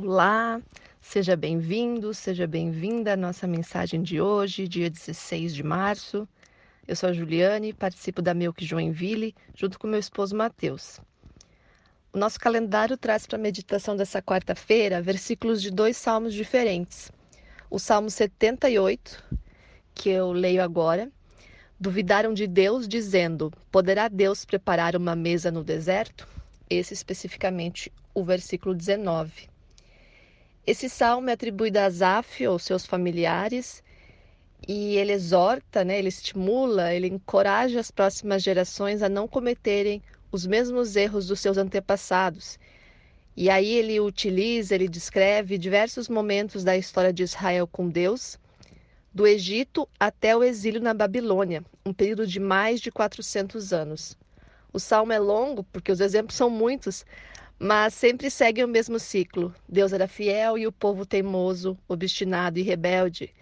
Olá, seja bem-vindo, seja bem-vinda à nossa mensagem de hoje, dia 16 de março. Eu sou a Juliane, participo da Milk Joinville, junto com meu esposo Matheus. O nosso calendário traz para a meditação dessa quarta-feira versículos de dois salmos diferentes. O Salmo 78, que eu leio agora, duvidaram de Deus, dizendo: Poderá Deus preparar uma mesa no deserto? Esse especificamente o versículo 19. Esse salmo é atribuído a Asaf ou seus familiares e ele exorta, né, ele estimula, ele encoraja as próximas gerações a não cometerem os mesmos erros dos seus antepassados. E aí ele utiliza, ele descreve diversos momentos da história de Israel com Deus, do Egito até o exílio na Babilônia, um período de mais de 400 anos. O salmo é longo porque os exemplos são muitos, mas sempre seguem o mesmo ciclo. Deus era fiel e o povo teimoso, obstinado e rebelde.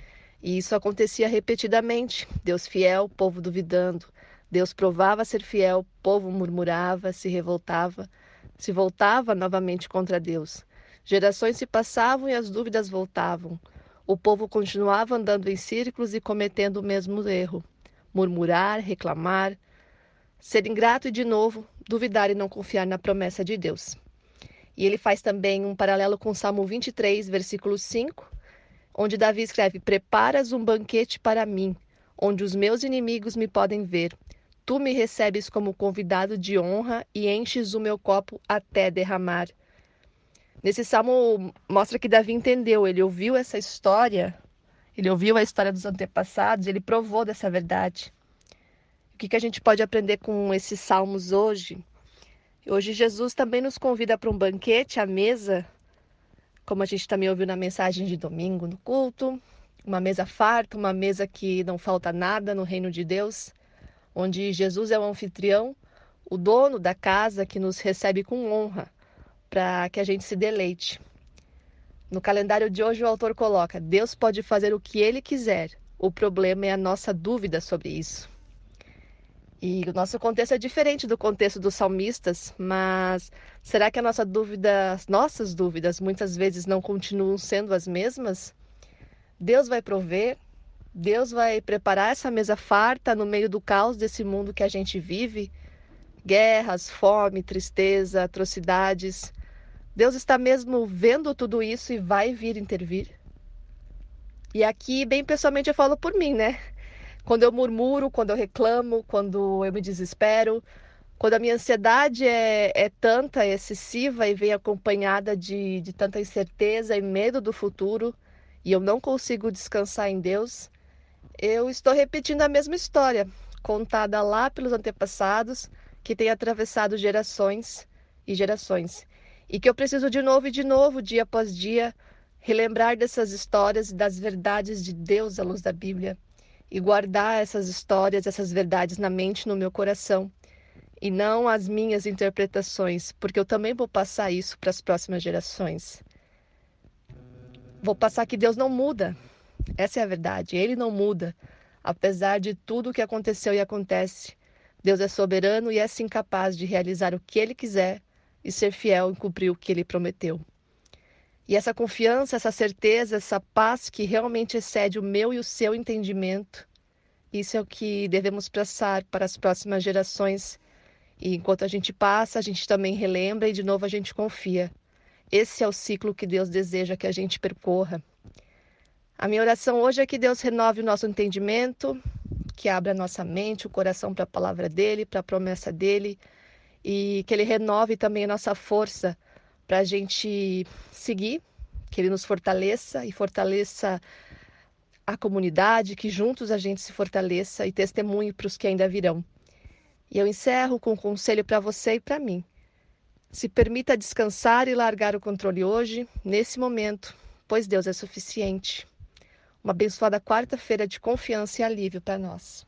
E isso acontecia repetidamente. Deus fiel, povo duvidando. Deus provava ser fiel, povo murmurava, se revoltava, se voltava novamente contra Deus. Gerações se passavam e as dúvidas voltavam. O povo continuava andando em círculos e cometendo o mesmo erro: murmurar, reclamar, ser ingrato e de novo duvidar e não confiar na promessa de Deus. E ele faz também um paralelo com Salmo 23, versículo 5, onde Davi escreve: Preparas um banquete para mim, onde os meus inimigos me podem ver. Tu me recebes como convidado de honra e enches o meu copo até derramar. Nesse salmo mostra que Davi entendeu, ele ouviu essa história, ele ouviu a história dos antepassados, ele provou dessa verdade. O que, que a gente pode aprender com esses salmos hoje? Hoje Jesus também nos convida para um banquete à mesa, como a gente também ouviu na mensagem de domingo no culto, uma mesa farta, uma mesa que não falta nada no reino de Deus, onde Jesus é o anfitrião, o dono da casa que nos recebe com honra, para que a gente se deleite. No calendário de hoje o autor coloca: Deus pode fazer o que ele quiser. O problema é a nossa dúvida sobre isso. E o nosso contexto é diferente do contexto dos salmistas, mas será que a nossa dúvida, as nossas dúvidas muitas vezes não continuam sendo as mesmas? Deus vai prover, Deus vai preparar essa mesa farta no meio do caos desse mundo que a gente vive, guerras, fome, tristeza, atrocidades. Deus está mesmo vendo tudo isso e vai vir intervir. E aqui, bem pessoalmente, eu falo por mim, né? Quando eu murmuro, quando eu reclamo, quando eu me desespero, quando a minha ansiedade é, é tanta, é excessiva e vem acompanhada de, de tanta incerteza e medo do futuro, e eu não consigo descansar em Deus, eu estou repetindo a mesma história, contada lá pelos antepassados, que tem atravessado gerações e gerações. E que eu preciso de novo e de novo, dia após dia, relembrar dessas histórias e das verdades de Deus à luz da Bíblia e guardar essas histórias, essas verdades na mente, no meu coração, e não as minhas interpretações, porque eu também vou passar isso para as próximas gerações. Vou passar que Deus não muda. Essa é a verdade. Ele não muda, apesar de tudo o que aconteceu e acontece. Deus é soberano e é sim capaz de realizar o que ele quiser e ser fiel em cumprir o que ele prometeu. E essa confiança, essa certeza, essa paz que realmente excede o meu e o seu entendimento, isso é o que devemos passar para as próximas gerações. E enquanto a gente passa, a gente também relembra e de novo a gente confia. Esse é o ciclo que Deus deseja que a gente percorra. A minha oração hoje é que Deus renove o nosso entendimento, que abra a nossa mente, o coração para a palavra dele, para a promessa dele, e que ele renove também a nossa força para a gente seguir, que Ele nos fortaleça e fortaleça a comunidade, que juntos a gente se fortaleça e testemunhe para os que ainda virão. E eu encerro com um conselho para você e para mim. Se permita descansar e largar o controle hoje, nesse momento, pois Deus é suficiente. Uma abençoada quarta-feira de confiança e alívio para nós.